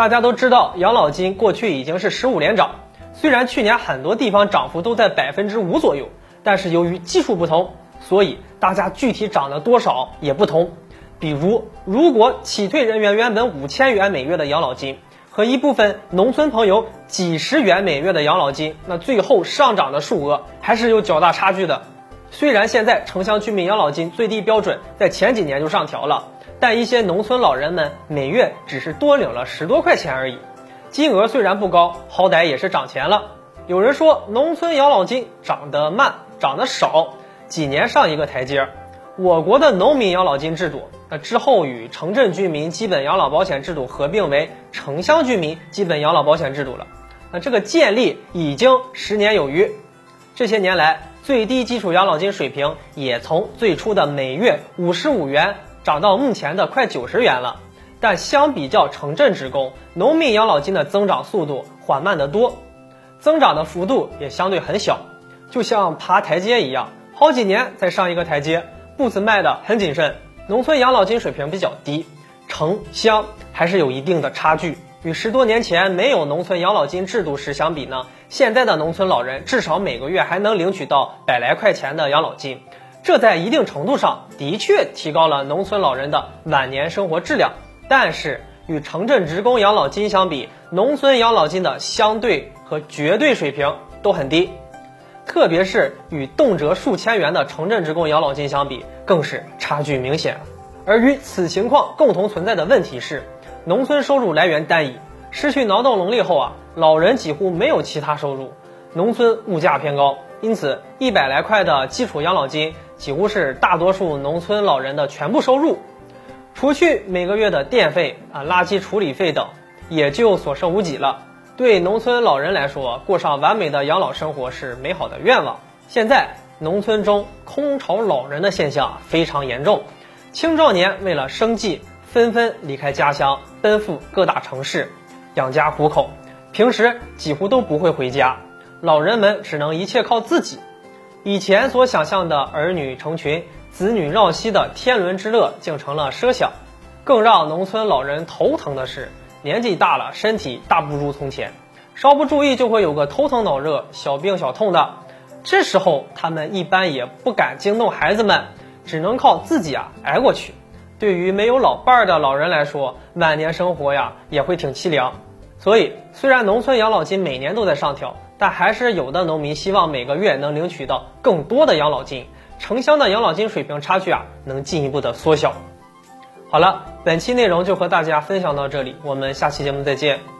大家都知道，养老金过去已经是十五连涨，虽然去年很多地方涨幅都在百分之五左右，但是由于基数不同，所以大家具体涨了多少也不同。比如，如果企退人员原本五千元每月的养老金，和一部分农村朋友几十元每月的养老金，那最后上涨的数额还是有较大差距的。虽然现在城乡居民养老金最低标准在前几年就上调了。但一些农村老人们每月只是多领了十多块钱而已，金额虽然不高，好歹也是涨钱了。有人说农村养老金涨得慢，涨得少，几年上一个台阶。我国的农民养老金制度，那之后与城镇居民基本养老保险制度合并为城乡居民基本养老保险制度了。那这个建立已经十年有余，这些年来最低基础养老金水平也从最初的每月五十五元。涨到目前的快九十元了，但相比较城镇职工，农民养老金的增长速度缓慢得多，增长的幅度也相对很小，就像爬台阶一样，好几年才上一个台阶，步子迈得很谨慎。农村养老金水平比较低，城乡还是有一定的差距。与十多年前没有农村养老金制度时相比呢，现在的农村老人至少每个月还能领取到百来块钱的养老金。这在一定程度上的确提高了农村老人的晚年生活质量，但是与城镇职工养老金相比，农村养老金的相对和绝对水平都很低，特别是与动辄数千元的城镇职工养老金相比，更是差距明显。而与此情况共同存在的问题是，农村收入来源单一，失去劳动能力后啊，老人几乎没有其他收入，农村物价偏高。因此，一百来块的基础养老金几乎是大多数农村老人的全部收入，除去每个月的电费啊、垃圾处理费等，也就所剩无几了。对农村老人来说，过上完美的养老生活是美好的愿望。现在，农村中空巢老人的现象非常严重，青壮年为了生计，纷纷离开家乡，奔赴各大城市养家糊口，平时几乎都不会回家。老人们只能一切靠自己，以前所想象的儿女成群、子女绕膝的天伦之乐，竟成了奢想。更让农村老人头疼的是，年纪大了，身体大不如从前，稍不注意就会有个头疼脑热、小病小痛的。这时候他们一般也不敢惊动孩子们，只能靠自己啊挨过去。对于没有老伴儿的老人来说，晚年生活呀也会挺凄凉。所以，虽然农村养老金每年都在上调。但还是有的农民希望每个月能领取到更多的养老金，城乡的养老金水平差距啊能进一步的缩小。好了，本期内容就和大家分享到这里，我们下期节目再见。